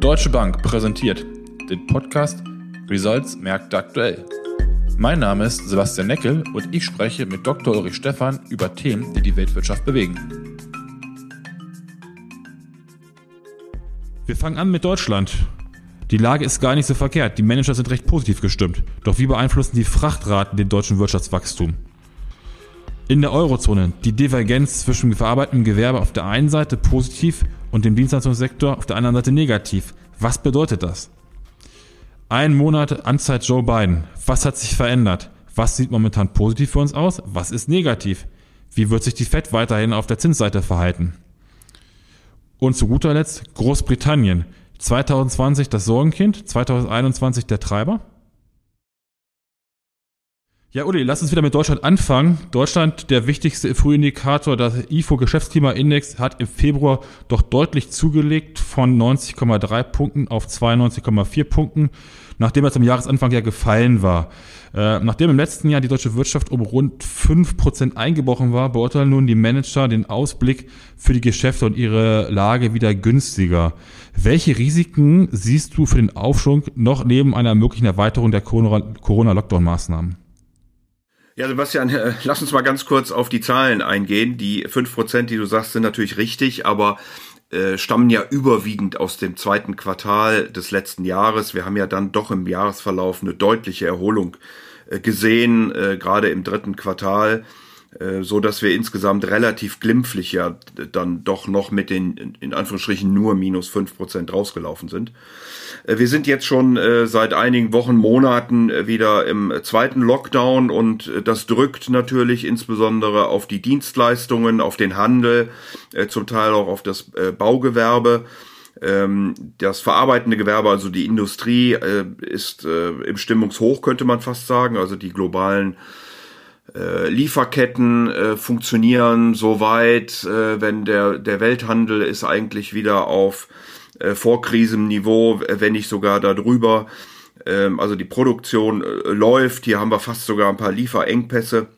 Deutsche Bank präsentiert den Podcast Results Märkte aktuell. Mein Name ist Sebastian Neckel und ich spreche mit Dr. Ulrich Stephan über Themen, die die Weltwirtschaft bewegen. Wir fangen an mit Deutschland. Die Lage ist gar nicht so verkehrt. Die Manager sind recht positiv gestimmt. Doch wie beeinflussen die Frachtraten den deutschen Wirtschaftswachstum? In der Eurozone die Divergenz zwischen verarbeitendem Gewerbe auf der einen Seite positiv und dem Dienstleistungssektor auf der anderen Seite negativ. Was bedeutet das? Ein Monat Anzeit Joe Biden. Was hat sich verändert? Was sieht momentan positiv für uns aus? Was ist negativ? Wie wird sich die Fed weiterhin auf der Zinsseite verhalten? Und zu guter Letzt Großbritannien. 2020 das Sorgenkind, 2021 der Treiber? Ja, Uli, lass uns wieder mit Deutschland anfangen. Deutschland, der wichtigste Frühindikator, der IFO-Geschäftsklimaindex, hat im Februar doch deutlich zugelegt von 90,3 Punkten auf 92,4 Punkten, nachdem er zum Jahresanfang ja gefallen war. Äh, nachdem im letzten Jahr die deutsche Wirtschaft um rund 5% eingebrochen war, beurteilen nun die Manager den Ausblick für die Geschäfte und ihre Lage wieder günstiger. Welche Risiken siehst du für den Aufschwung noch neben einer möglichen Erweiterung der Corona-Lockdown-Maßnahmen? Ja, Sebastian, lass uns mal ganz kurz auf die Zahlen eingehen. Die fünf Prozent, die du sagst, sind natürlich richtig, aber äh, stammen ja überwiegend aus dem zweiten Quartal des letzten Jahres. Wir haben ja dann doch im Jahresverlauf eine deutliche Erholung äh, gesehen, äh, gerade im dritten Quartal, so dass wir insgesamt relativ glimpflich ja dann doch noch mit den in Anführungsstrichen nur minus fünf Prozent rausgelaufen sind. Äh, wir sind jetzt schon äh, seit einigen Wochen, Monaten äh, wieder im zweiten Lockdown und das drückt natürlich insbesondere auf die Dienstleistungen, auf den Handel, zum Teil auch auf das Baugewerbe. Ähm, das verarbeitende Gewerbe, also die Industrie, ist im Stimmungshoch, könnte man fast sagen. Also die globalen Lieferketten funktionieren soweit, wenn der, der Welthandel ist eigentlich wieder auf äh, Vorkrisenniveau, wenn nicht sogar darüber. Ähm, also die Produktion äh, läuft, hier haben wir fast sogar ein paar Lieferengpässe,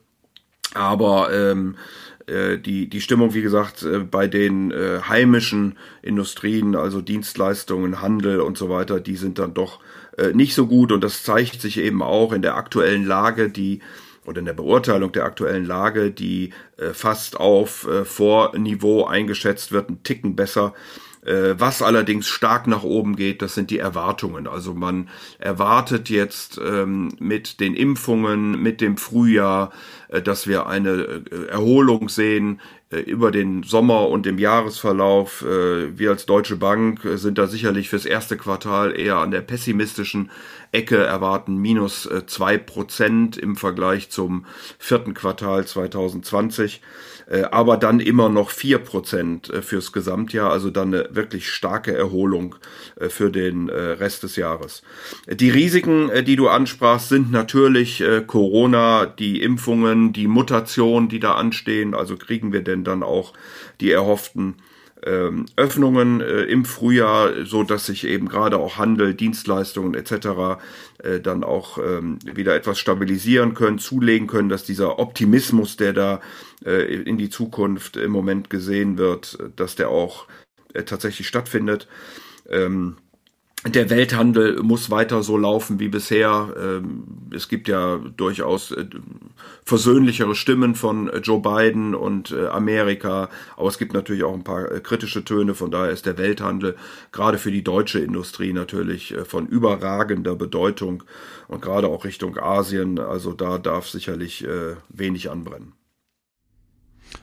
aber ähm, äh, die, die Stimmung, wie gesagt, äh, bei den äh, heimischen Industrien, also Dienstleistungen, Handel und so weiter, die sind dann doch äh, nicht so gut. Und das zeigt sich eben auch in der aktuellen Lage, die oder in der Beurteilung der aktuellen Lage, die äh, fast auf äh, Vorniveau eingeschätzt wird, ein Ticken besser äh, was allerdings stark nach oben geht, das sind die Erwartungen. Also man erwartet jetzt ähm, mit den Impfungen, mit dem Frühjahr, äh, dass wir eine äh, Erholung sehen über den Sommer und im Jahresverlauf. Äh, wir als Deutsche Bank sind da sicherlich fürs erste Quartal eher an der pessimistischen Ecke, erwarten minus zwei Prozent im Vergleich zum vierten Quartal 2020. Äh, aber dann immer noch vier Prozent äh, fürs Gesamtjahr, also dann eine wirklich starke Erholung äh, für den Rest des Jahres. Die Risiken, die du ansprachst, sind natürlich Corona, die Impfungen, die Mutation, die da anstehen. Also kriegen wir denn dann auch die erhofften ähm, Öffnungen äh, im Frühjahr, so dass sich eben gerade auch Handel, Dienstleistungen etc. Äh, dann auch ähm, wieder etwas stabilisieren können, zulegen können, dass dieser Optimismus, der da äh, in die Zukunft im Moment gesehen wird, dass der auch äh, tatsächlich stattfindet. Ähm, der Welthandel muss weiter so laufen wie bisher. Ähm, es gibt ja durchaus äh, versöhnlichere Stimmen von äh, Joe Biden und äh, Amerika, aber es gibt natürlich auch ein paar kritische Töne. Von daher ist der Welthandel gerade für die deutsche Industrie natürlich von überragender Bedeutung und gerade auch Richtung Asien. Also da darf sicherlich wenig anbrennen.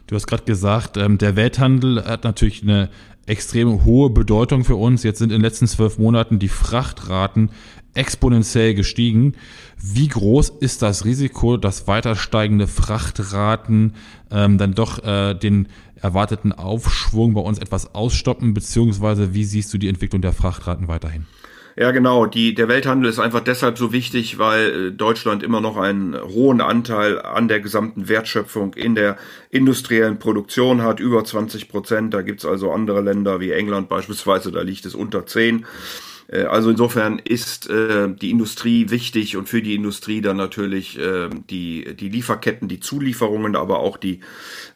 Du hast gerade gesagt, ähm, der Welthandel hat natürlich eine extrem hohe Bedeutung für uns. Jetzt sind in den letzten zwölf Monaten die Frachtraten exponentiell gestiegen. Wie groß ist das Risiko, dass weiter steigende Frachtraten ähm, dann doch äh, den erwarteten Aufschwung bei uns etwas ausstoppen, beziehungsweise wie siehst du die Entwicklung der Frachtraten weiterhin? Ja, genau. Die, der Welthandel ist einfach deshalb so wichtig, weil äh, Deutschland immer noch einen hohen Anteil an der gesamten Wertschöpfung in der industriellen Produktion hat, über 20 Prozent. Da gibt's also andere Länder wie England beispielsweise, da liegt es unter 10. Äh, also insofern ist äh, die Industrie wichtig und für die Industrie dann natürlich äh, die, die Lieferketten, die Zulieferungen, aber auch die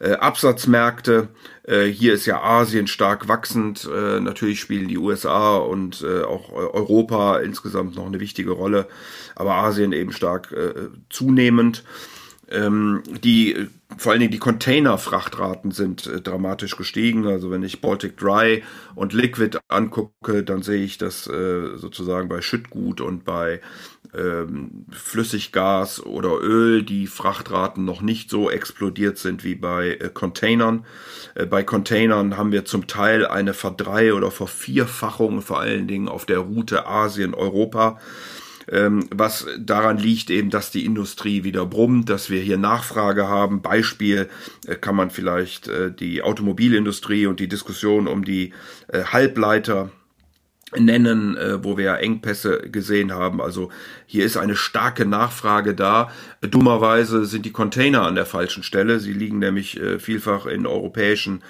äh, Absatzmärkte. Äh, hier ist ja Asien stark wachsend. Äh, natürlich spielen die USA und äh, auch Europa insgesamt noch eine wichtige Rolle, aber Asien eben stark äh, zunehmend. Ähm, die vor allen Dingen die Containerfrachtraten sind äh, dramatisch gestiegen. Also wenn ich Baltic Dry und Liquid angucke, dann sehe ich, dass äh, sozusagen bei Schüttgut und bei ähm, Flüssiggas oder Öl die Frachtraten noch nicht so explodiert sind wie bei äh, Containern. Äh, bei Containern haben wir zum Teil eine Verdrei- oder Vervierfachung, vor allen Dingen auf der Route Asien-Europa ähm, was daran liegt eben, dass die Industrie wieder brummt, dass wir hier Nachfrage haben. Beispiel äh, kann man vielleicht äh, die Automobilindustrie und die Diskussion um die äh, Halbleiter nennen, äh, wo wir ja Engpässe gesehen haben. Also hier ist eine starke Nachfrage da. Dummerweise sind die Container an der falschen Stelle. Sie liegen nämlich äh, vielfach in europäischen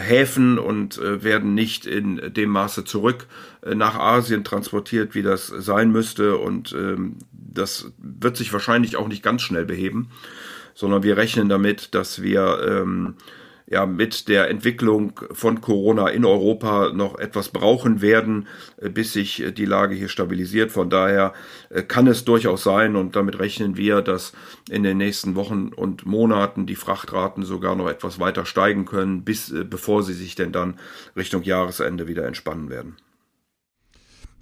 Häfen und äh, werden nicht in dem Maße zurück äh, nach Asien transportiert, wie das sein müsste. Und ähm, das wird sich wahrscheinlich auch nicht ganz schnell beheben, sondern wir rechnen damit, dass wir ähm, ja mit der Entwicklung von Corona in Europa noch etwas brauchen werden, äh, bis sich äh, die Lage hier stabilisiert. Von daher äh, kann es durchaus sein und damit rechnen wir, dass in den nächsten Wochen und Monaten die Frachtraten sogar noch etwas weiter steigen können, bis bevor sie sich denn dann Richtung Jahresende wieder entspannen werden.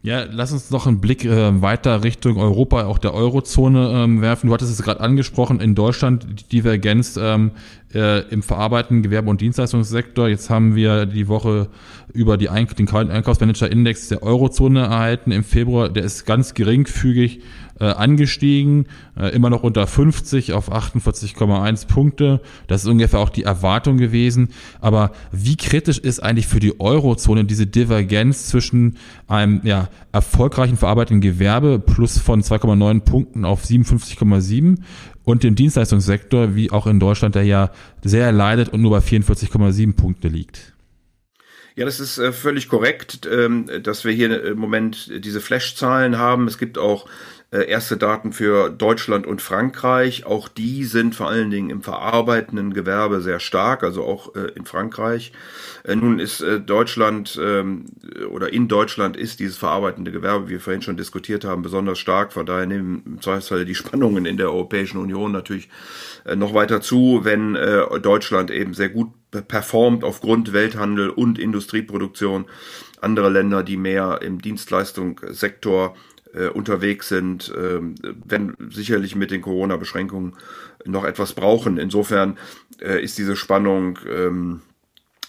Ja, lass uns noch einen Blick äh, weiter Richtung Europa, auch der Eurozone ähm, werfen. Du hattest es gerade angesprochen, in Deutschland die Divergenz ähm, äh, im verarbeitenden Gewerbe- und Dienstleistungssektor. Jetzt haben wir die Woche über die Eink den Einkaufsmanager-Index der Eurozone erhalten im Februar. Der ist ganz geringfügig äh, angestiegen, äh, immer noch unter 50 auf 48,1 Punkte. Das ist ungefähr auch die Erwartung gewesen. Aber wie kritisch ist eigentlich für die Eurozone diese Divergenz zwischen einem ja, erfolgreichen verarbeitenden Gewerbe plus von 2,9 Punkten auf 57,7 und dem Dienstleistungssektor, wie auch in Deutschland, der ja sehr leidet und nur bei 44,7 Punkte liegt? Ja, das ist äh, völlig korrekt, ähm, dass wir hier im Moment diese Flash-Zahlen haben. Es gibt auch erste Daten für Deutschland und Frankreich. Auch die sind vor allen Dingen im verarbeitenden Gewerbe sehr stark, also auch äh, in Frankreich. Äh, nun ist äh, Deutschland ähm, oder in Deutschland ist dieses verarbeitende Gewerbe, wie wir vorhin schon diskutiert haben, besonders stark. Von daher nehmen im Zweifelsfall die Spannungen in der Europäischen Union natürlich äh, noch weiter zu, wenn äh, Deutschland eben sehr gut performt aufgrund Welthandel und Industrieproduktion. Andere Länder, die mehr im Dienstleistungssektor äh, unterwegs sind, äh, werden sicherlich mit den Corona-Beschränkungen noch etwas brauchen. Insofern äh, ist diese Spannung ähm,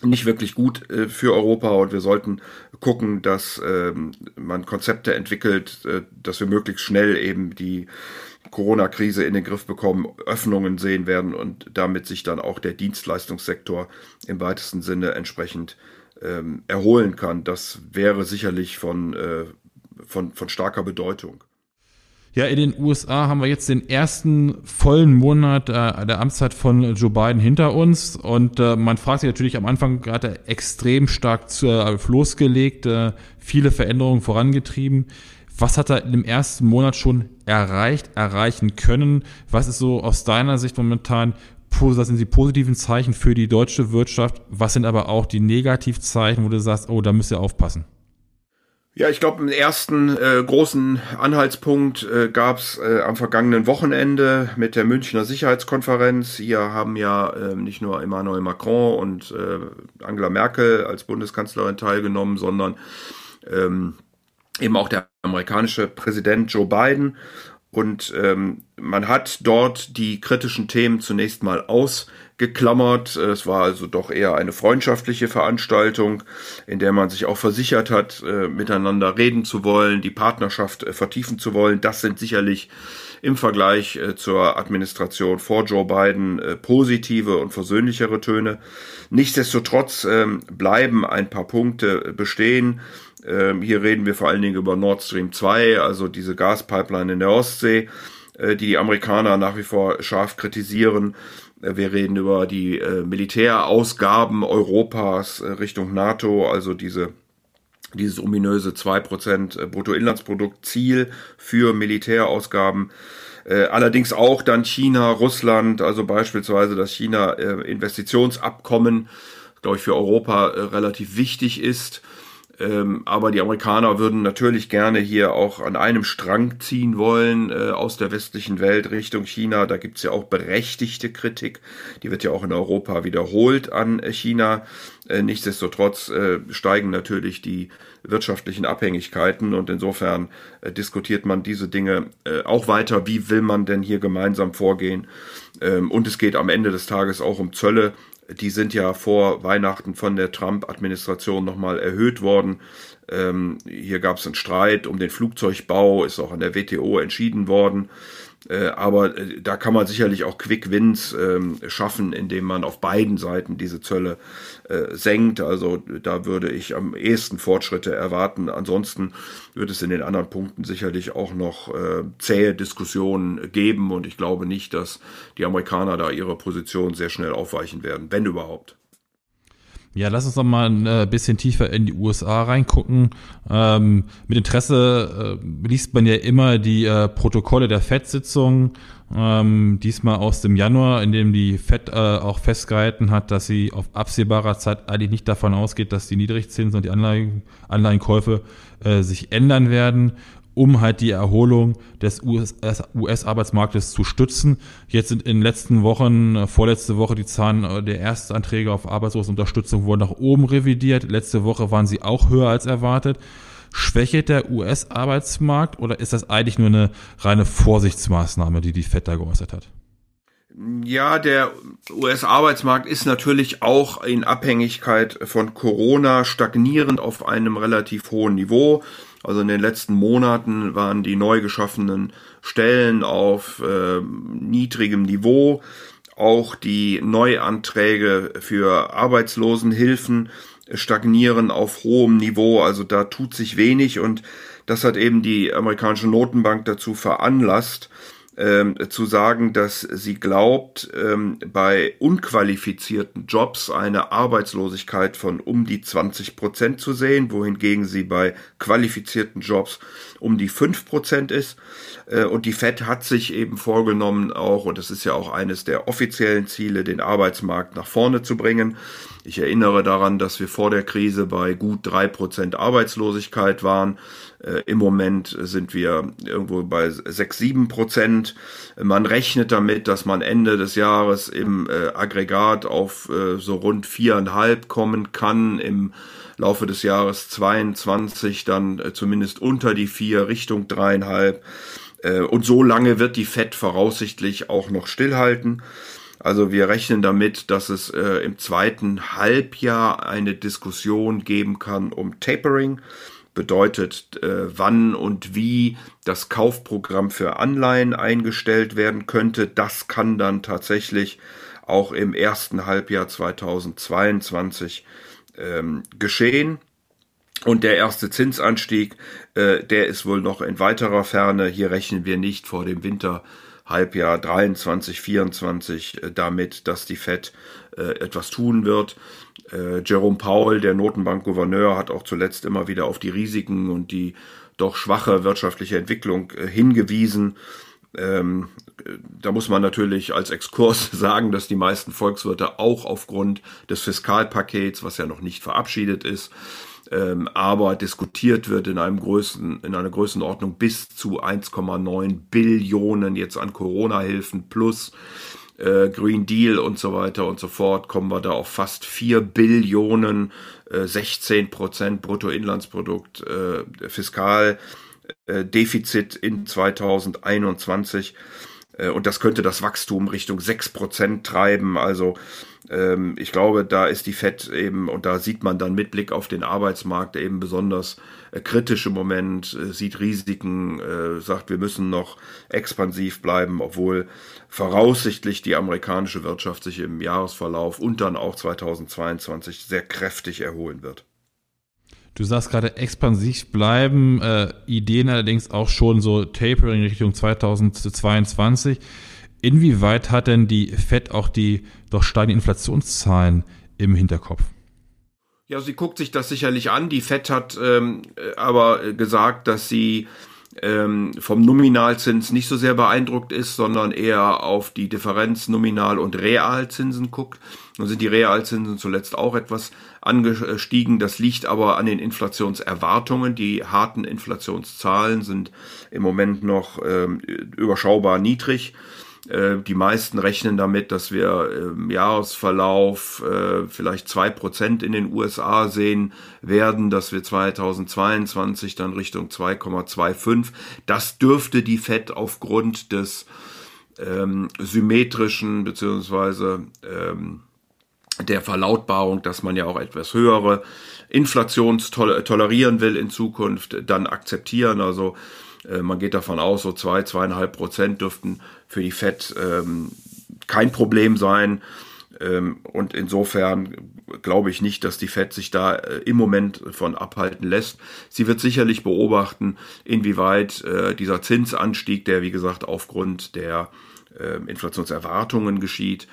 nicht wirklich gut äh, für Europa und wir sollten gucken, dass ähm, man Konzepte entwickelt, äh, dass wir möglichst schnell eben die Corona-Krise in den Griff bekommen, Öffnungen sehen werden und damit sich dann auch der Dienstleistungssektor im weitesten Sinne entsprechend ähm, erholen kann. Das wäre sicherlich von äh, von, von starker Bedeutung. Ja, in den USA haben wir jetzt den ersten vollen Monat äh, der Amtszeit von Joe Biden hinter uns und äh, man fragt sich natürlich am Anfang gerade extrem stark zu, äh, losgelegt, äh, viele Veränderungen vorangetrieben. Was hat er im ersten Monat schon erreicht, erreichen können? Was ist so aus deiner Sicht momentan was sind die positiven Zeichen für die deutsche Wirtschaft? Was sind aber auch die Negativzeichen, wo du sagst, oh, da müsst ihr aufpassen? Ja, ich glaube, einen ersten äh, großen Anhaltspunkt äh, gab es äh, am vergangenen Wochenende mit der Münchner Sicherheitskonferenz. Hier haben ja äh, nicht nur Emmanuel Macron und äh, Angela Merkel als Bundeskanzlerin teilgenommen, sondern ähm, eben auch der amerikanische Präsident Joe Biden. Und ähm, man hat dort die kritischen Themen zunächst mal ausgeklammert. Es war also doch eher eine freundschaftliche Veranstaltung, in der man sich auch versichert hat, äh, miteinander reden zu wollen, die Partnerschaft äh, vertiefen zu wollen. Das sind sicherlich im Vergleich äh, zur Administration vor Joe Biden äh, positive und versöhnlichere Töne. Nichtsdestotrotz ähm, bleiben ein paar Punkte bestehen ähm, hier reden wir vor allen Dingen über Nord Stream 2, also diese Gaspipeline in der Ostsee, äh, die die Amerikaner nach wie vor scharf kritisieren. Äh, wir reden über die äh, Militärausgaben Europas Richtung NATO, also diese dieses ominöse 2% Bruttoinlandsprodukt-Ziel für Militärausgaben. Äh, allerdings auch dann China, Russland, also beispielsweise das China-Investitionsabkommen, glaube ich, für Europa äh, relativ wichtig ist. Ähm, aber die Amerikaner würden natürlich gerne hier auch an einem Strang ziehen wollen äh, aus der westlichen Welt Richtung China. Da gibt's ja auch berechtigte Kritik. Die wird ja auch in Europa wiederholt an China. Äh, nichtsdestotrotz äh, steigen natürlich die wirtschaftlichen Abhängigkeiten und insofern äh, diskutiert man diese Dinge auch weiter. Wie will man denn hier gemeinsam vorgehen? Ähm, und es geht am Ende des Tages auch um Zölle die sind ja vor Weihnachten von der Trump-Administration nochmal erhöht worden. Ähm, hier gab es einen Streit um den Flugzeugbau, ist auch an der WTO entschieden worden. Äh, aber äh, da kann man sicherlich auch Quick Wins ähm, schaffen, indem man auf beiden Seiten diese Zölle äh, senkt. Also da würde ich am ehesten Fortschritte erwarten. Ansonsten wird es in den anderen Punkten sicherlich auch noch äh, zähe Diskussionen geben und ich glaube nicht, dass die Amerikaner da ihre Position sehr schnell aufweichen werden, wenn überhaupt. Ja, lass uns noch mal ein äh, bisschen tiefer in die USA reingucken. Ähm, mit Interesse äh, liest man ja immer die äh, Protokolle der FED-Sitzung, ähm, diesmal aus dem Januar, in dem die FED äh, auch festgehalten hat, dass sie auf absehbarer Zeit eigentlich nicht davon ausgeht, dass die Niedrigzinsen und die Anleihen, Anleihenkäufe äh, sich ändern werden um halt die Erholung des US-Arbeitsmarktes zu stützen. Jetzt sind in den letzten Wochen, äh, vorletzte Woche, die Zahlen äh, der Erstanträge auf Arbeitslosenunterstützung wurden nach oben revidiert. Letzte Woche waren sie auch höher als erwartet. Schwächelt der US-Arbeitsmarkt oder ist das eigentlich nur eine reine Vorsichtsmaßnahme, die die FED da geäußert hat? Ja, der US-Arbeitsmarkt ist natürlich auch in Abhängigkeit von Corona stagnierend auf einem relativ hohen Niveau. Also in den letzten Monaten waren die neu geschaffenen Stellen auf äh, niedrigem Niveau. Auch die Neuanträge für Arbeitslosenhilfen stagnieren auf hohem Niveau. Also da tut sich wenig und das hat eben die amerikanische Notenbank dazu veranlasst, ähm, zu sagen, dass sie glaubt, ähm, bei unqualifizierten Jobs eine Arbeitslosigkeit von um die 20 Prozent zu sehen, wohingegen sie bei qualifizierten Jobs um die 5 Prozent ist. Äh, und die FED hat sich eben vorgenommen, auch, und das ist ja auch eines der offiziellen Ziele, den Arbeitsmarkt nach vorne zu bringen. Ich erinnere daran, dass wir vor der Krise bei gut drei Prozent Arbeitslosigkeit waren. Äh, Im Moment sind wir irgendwo bei sechs, sieben Prozent. Man rechnet damit, dass man Ende des Jahres im äh, Aggregat auf äh, so rund viereinhalb kommen kann. Im Laufe des Jahres 22 dann zumindest unter die vier Richtung dreieinhalb. Und so lange wird die FED voraussichtlich auch noch stillhalten. Also wir rechnen damit, dass es äh, im zweiten Halbjahr eine Diskussion geben kann um Tapering. Bedeutet, äh, wann und wie das Kaufprogramm für Anleihen eingestellt werden könnte. Das kann dann tatsächlich auch im ersten Halbjahr 2022 ähm, geschehen. Und der erste Zinsanstieg, äh, der ist wohl noch in weiterer Ferne. Hier rechnen wir nicht vor dem Winter Halbjahr 23, 24 äh, damit, dass die Fed äh, etwas tun wird. Äh, Jerome Powell, der Notenbankgouverneur, hat auch zuletzt immer wieder auf die Risiken und die doch schwache wirtschaftliche Entwicklung hingewiesen. Ähm, da muss man natürlich als Exkurs sagen, dass die meisten Volkswirte auch aufgrund des Fiskalpakets, was ja noch nicht verabschiedet ist, ähm, aber diskutiert wird in einem Größen, in einer Größenordnung bis zu 1,9 Billionen jetzt an Corona-Hilfen plus äh, Green Deal und so weiter und so fort, kommen wir da auf fast 4 Billionen, äh, 16 Prozent Bruttoinlandsprodukt, äh, Fiskaldefizit in 2021. Äh, und das könnte das Wachstum Richtung 6% treiben. Also ähm, ich glaube, da ist die FED eben, und da sieht man dann mit Blick auf den Arbeitsmarkt eben besonders äh, kritisch im Moment, äh, sieht Risiken, äh, sagt, wir müssen noch expansiv bleiben, obwohl voraussichtlich die amerikanische Wirtschaft sich im Jahresverlauf und dann auch 2022 sehr kräftig erholen wird. Du sagst gerade expansiv bleiben, äh, Ideen allerdings auch schon so Tapering Richtung 2022. Inwieweit hat denn die FED auch die doch steigenden Inflationszahlen im Hinterkopf? Ja, sie guckt sich das sicherlich an. Die FED hat ähm, aber gesagt, dass sie ähm, vom Nominalzins nicht so sehr beeindruckt ist, sondern eher auf die Differenz Nominal- und Realzinsen guckt. Nun sind die Realzinsen zuletzt auch etwas angestiegen. Das liegt aber an den Inflationserwartungen. Die harten Inflationszahlen sind im Moment noch ähm, überschaubar niedrig. Äh, die meisten rechnen damit, dass wir im Jahresverlauf äh, vielleicht zwei Prozent in den USA sehen werden, dass wir 2022 dann Richtung 2,25. Das dürfte die Fed aufgrund des ähm, symmetrischen beziehungsweise ähm, der Verlautbarung, dass man ja auch etwas höhere Inflation tolerieren will in Zukunft, dann akzeptieren. Also äh, man geht davon aus, so zwei, zweieinhalb Prozent dürften für die FED ähm, kein Problem sein. Ähm, und insofern glaube ich nicht, dass die FED sich da äh, im Moment von abhalten lässt. Sie wird sicherlich beobachten, inwieweit äh, dieser Zinsanstieg, der wie gesagt aufgrund der äh, Inflationserwartungen geschieht,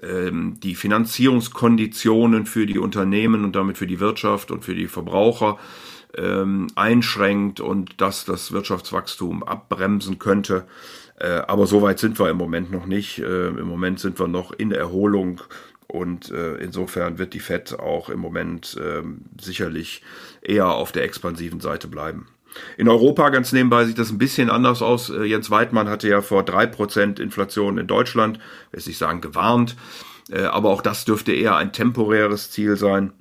ähm, die Finanzierungskonditionen für die Unternehmen und damit für die Wirtschaft und für die Verbraucher ähm, einschränkt und dass das Wirtschaftswachstum abbremsen könnte. Äh, aber so weit sind wir im Moment noch nicht. Äh, Im Moment sind wir noch in Erholung und äh, insofern wird die Fed auch im Moment äh, sicherlich eher auf der expansiven Seite bleiben. In Europa ganz nebenbei sieht das ein bisschen anders aus. Äh, Jens Weidmann hatte ja vor drei Prozent Inflation in Deutschland, will ich sagen, gewarnt. Äh, aber auch das dürfte eher ein temporäres Ziel sein.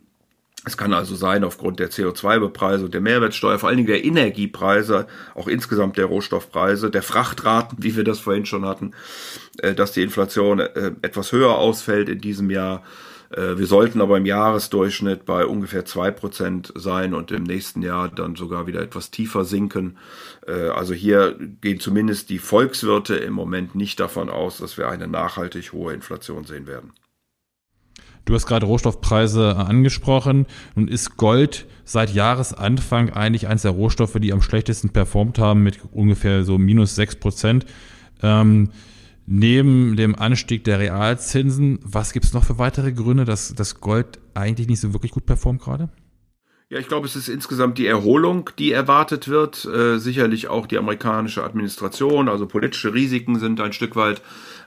Es kann also sein, aufgrund der CO2-Bepreise und der Mehrwertsteuer, vor allen Dingen der Energiepreise, auch insgesamt der Rohstoffpreise, der Frachtraten, wie wir das vorhin schon hatten, äh, dass die Inflation äh, etwas höher ausfällt in diesem Jahr. Äh, wir sollten aber im Jahresdurchschnitt bei ungefähr zwei Prozent sein und im nächsten Jahr dann sogar wieder etwas tiefer sinken. Also hier gehen zumindest die Volkswirte im Moment nicht davon aus, dass wir eine nachhaltig hohe Inflation sehen werden. Du hast gerade Rohstoffpreise angesprochen. Nun ist Gold seit Jahresanfang eigentlich eines der Rohstoffe, die am schlechtesten performt haben, mit ungefähr so minus sechs Prozent. Ähm, neben dem Anstieg der Realzinsen, was gibt es noch für weitere Gründe, dass das Gold eigentlich nicht so wirklich gut performt gerade? Ja, ich glaube, es ist insgesamt die Erholung, die erwartet wird. Äh, sicherlich auch die amerikanische Administration, also politische Risiken sind ein Stück weit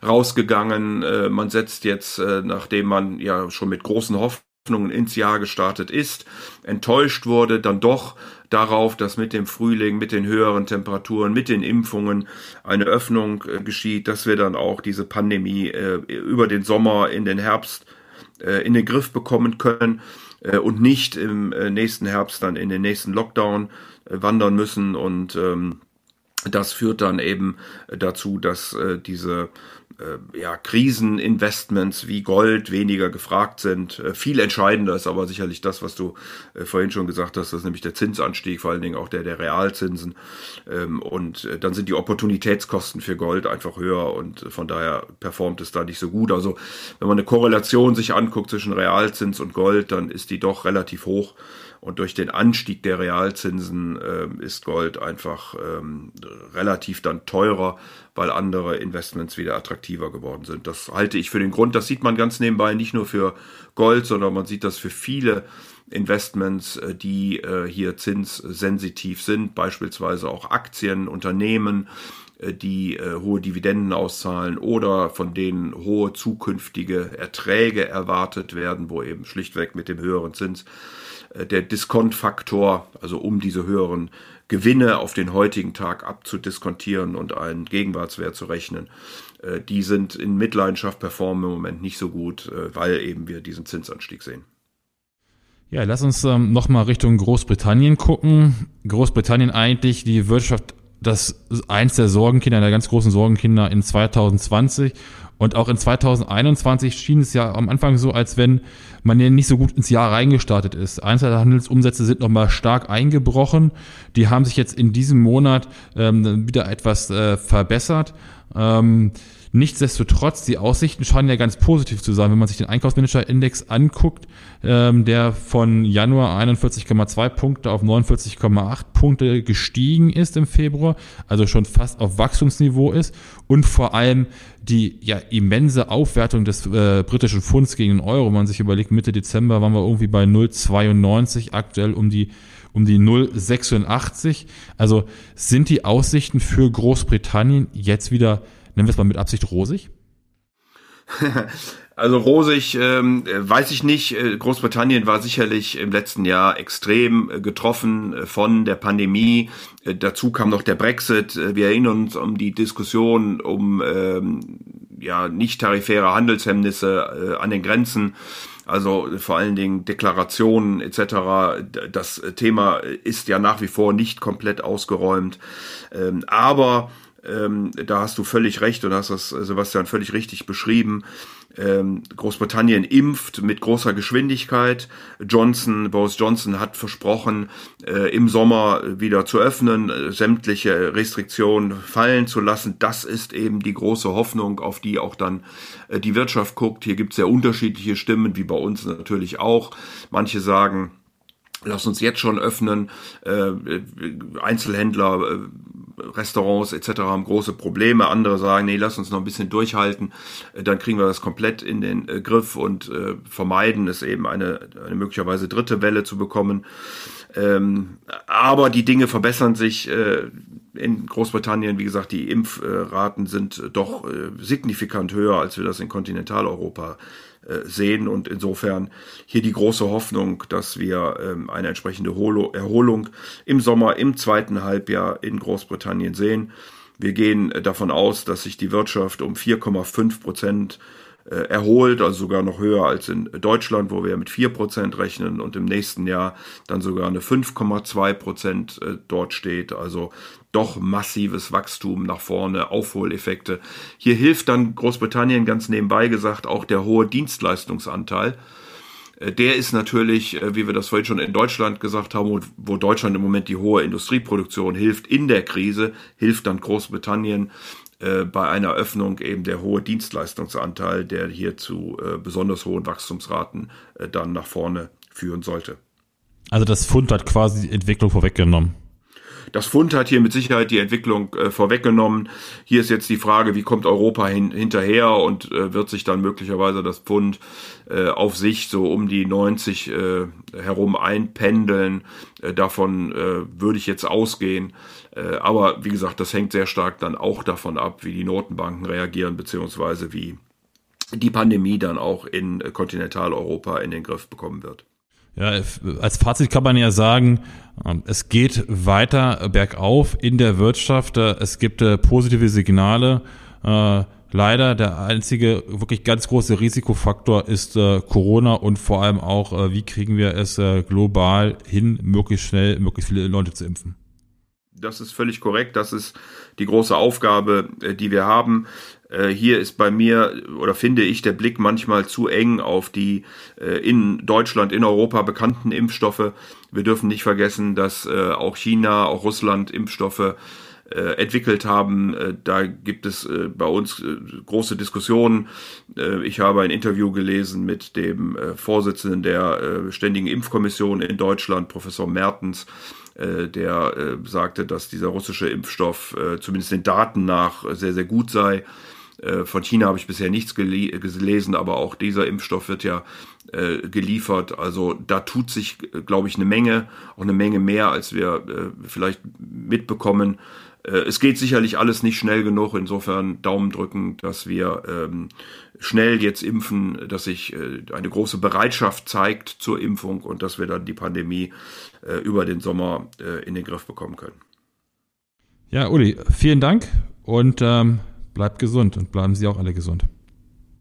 rausgegangen. Äh, man setzt jetzt, äh, nachdem man ja schon mit großen Hoffnungen ins Jahr gestartet ist, enttäuscht wurde, dann doch darauf, dass mit dem Frühling, mit den höheren Temperaturen, mit den Impfungen eine Öffnung äh, geschieht, dass wir dann auch diese Pandemie äh, über den Sommer in den Herbst äh, in den Griff bekommen können äh, und nicht im äh, nächsten Herbst dann in den nächsten Lockdown äh, wandern müssen. Und ähm, das führt dann eben dazu, dass äh, diese äh, ja, Kriseninvestments wie Gold weniger gefragt sind. Äh, viel entscheidender ist aber sicherlich das, was du äh, vorhin schon gesagt hast, das ist nämlich der Zinsanstieg, vor allen Dingen auch der der Realzinsen. Ähm, und äh, dann sind die Opportunitätskosten für Gold einfach höher und von daher performt es da nicht so gut. Also wenn man eine Korrelation sich anguckt zwischen Realzins und Gold, dann ist die doch relativ hoch. Und durch den Anstieg der Realzinsen äh, ist Gold einfach ähm, relativ dann teurer, weil andere Investments wieder attraktiver geworden sind. Das halte ich für den Grund. Das sieht man ganz nebenbei nicht nur für Gold, sondern man sieht das für viele Investments, äh, die äh, hier zinssensitiv sind, beispielsweise auch Aktien, Unternehmen, die äh, hohe Dividenden auszahlen oder von denen hohe zukünftige Erträge erwartet werden, wo eben schlichtweg mit dem höheren Zins äh, der Diskontfaktor, also um diese höheren Gewinne auf den heutigen Tag abzudiskontieren und einen Gegenwartswert zu rechnen, äh, die sind in Mitleidenschaft performen im Moment nicht so gut, äh, weil eben wir diesen Zinsanstieg sehen. Ja, lass uns ähm, nochmal Richtung Großbritannien gucken. Großbritannien eigentlich die Wirtschaft, das eins der Sorgenkinder, der ganz großen Sorgenkinder in 2020 und auch in 2021 schien es ja am Anfang so, als wenn man ja nicht so gut ins Jahr reingestartet ist. Einzelhandelsumsätze sind nochmal stark eingebrochen. Die haben sich jetzt in diesem Monat ähm, wieder etwas äh, verbessert. Ähm, Nichtsdestotrotz, die Aussichten scheinen ja ganz positiv zu sein, wenn man sich den Einkaufsmanager-Index anguckt, ähm, der von Januar 41,2 Punkte auf 49,8 Punkte gestiegen ist im Februar, also schon fast auf Wachstumsniveau ist und vor allem die ja immense Aufwertung des äh, britischen Pfunds gegen den Euro, man sich überlegt, Mitte Dezember waren wir irgendwie bei 0,92, aktuell um die um die 0,86. Also sind die Aussichten für Großbritannien jetzt wieder nennen wir es mal mit Absicht rosig? Also rosig ähm, weiß ich nicht. Äh, Großbritannien war sicherlich im letzten Jahr extrem äh, getroffen äh, von der Pandemie. Dazu kam noch der Brexit. Wir erinnern uns um die Diskussion um ähm, ja nicht tarifäre Handelshemmnisse äh, an den Grenzen. Also vor allen Dingen Deklarationen etc. Das Thema ist ja nach wie vor nicht komplett ausgeräumt. Ähm, aber ähm, da hast du völlig recht und hast das, Sebastian, völlig richtig beschrieben. Ähm, Großbritannien impft mit großer Geschwindigkeit. Johnson, Boris Johnson hat versprochen, äh, im Sommer wieder zu öffnen, äh, sämtliche Restriktionen fallen zu lassen. Das ist eben die große Hoffnung, auf die auch dann äh, die Wirtschaft guckt. Hier gibt es sehr unterschiedliche Stimmen, wie bei uns natürlich auch. Manche sagen, Lass uns jetzt schon öffnen. Äh, Einzelhändler, äh, Restaurants etc. haben große Probleme. Andere sagen, nee, lass uns noch ein bisschen durchhalten. Äh, dann kriegen wir das komplett in den äh, Griff und äh, vermeiden es eben eine, eine möglicherweise dritte Welle zu bekommen. Ähm, aber die Dinge verbessern sich äh, in Großbritannien. Wie gesagt, die Impfraten sind doch äh, signifikant höher, als wir das in Kontinentaleuropa sehen und insofern hier die große Hoffnung, dass wir ähm, eine entsprechende Erholung im Sommer, im zweiten Halbjahr in Großbritannien sehen. Wir gehen davon aus, dass sich die Wirtschaft um 4,5 Prozent äh, erholt, also sogar noch höher als in Deutschland, wo wir mit 4% rechnen und im nächsten Jahr dann sogar eine 5,2% äh, dort steht. Also doch massives Wachstum nach vorne, Aufholeffekte. Hier hilft dann Großbritannien ganz nebenbei gesagt auch der hohe Dienstleistungsanteil. Äh, der ist natürlich, wie wir das vorhin schon in Deutschland gesagt haben, wo Deutschland im Moment die hohe Industrieproduktion hilft in der Krise, hilft dann Großbritannien äh, bei einer Öffnung eben der hohe Dienstleistungsanteil, der hier zu äh, besonders hohen Wachstumsraten äh, dann nach vorne führen sollte. Also das Fund hat quasi die Entwicklung vorweggenommen. Das Fund hat hier mit Sicherheit die Entwicklung äh, vorweggenommen. Hier ist jetzt die Frage, wie kommt Europa hin, hinterher und äh, wird sich dann möglicherweise das Pfund äh, auf sich so um die 90 äh, herum einpendeln. Äh, davon äh, würde ich jetzt ausgehen. Aber wie gesagt, das hängt sehr stark dann auch davon ab, wie die Notenbanken reagieren, beziehungsweise wie die Pandemie dann auch in Kontinentaleuropa in den Griff bekommen wird. Ja, als Fazit kann man ja sagen, ähm, es geht weiter bergauf in der Wirtschaft. Äh, es gibt äh, positive Signale. Äh, leider der einzige wirklich ganz große Risikofaktor ist Corona und vor allem auch, wie kriegen wir es global hin, möglichst schnell, möglichst viele Leute zu impfen. Das ist völlig korrekt. Das ist die große Aufgabe, die wir haben. Äh, hier ist bei mir oder finde ich der Blick manchmal zu eng auf die äh, in Deutschland, in Europa bekannten Impfstoffe. Wir dürfen nicht vergessen, dass äh, auch China, auch Russland Impfstoffe entwickelt haben. Da gibt es bei uns große Diskussionen. Ich habe ein Interview gelesen mit dem Vorsitzenden der Ständigen Impfkommission in Deutschland, Professor Mertens, der sagte, dass dieser russische Impfstoff zumindest den Daten nach sehr, sehr gut sei. Äh, von China habe ich bisher nichts gelesen, aber auch dieser Impfstoff wird ja äh, geliefert. Also da tut sich, glaube ich, eine Menge, auch eine Menge mehr, als wir äh, vielleicht mitbekommen. Äh, es geht sicherlich alles nicht schnell genug. Insofern Daumen drücken, dass wir ähm, schnell jetzt impfen, dass sich äh, eine große Bereitschaft zeigt zur Impfung und dass wir dann die Pandemie äh, über den Sommer in den Griff bekommen können. Ja, Uli, vielen Dank und ähm Bleibt gesund und bleiben Sie auch alle gesund.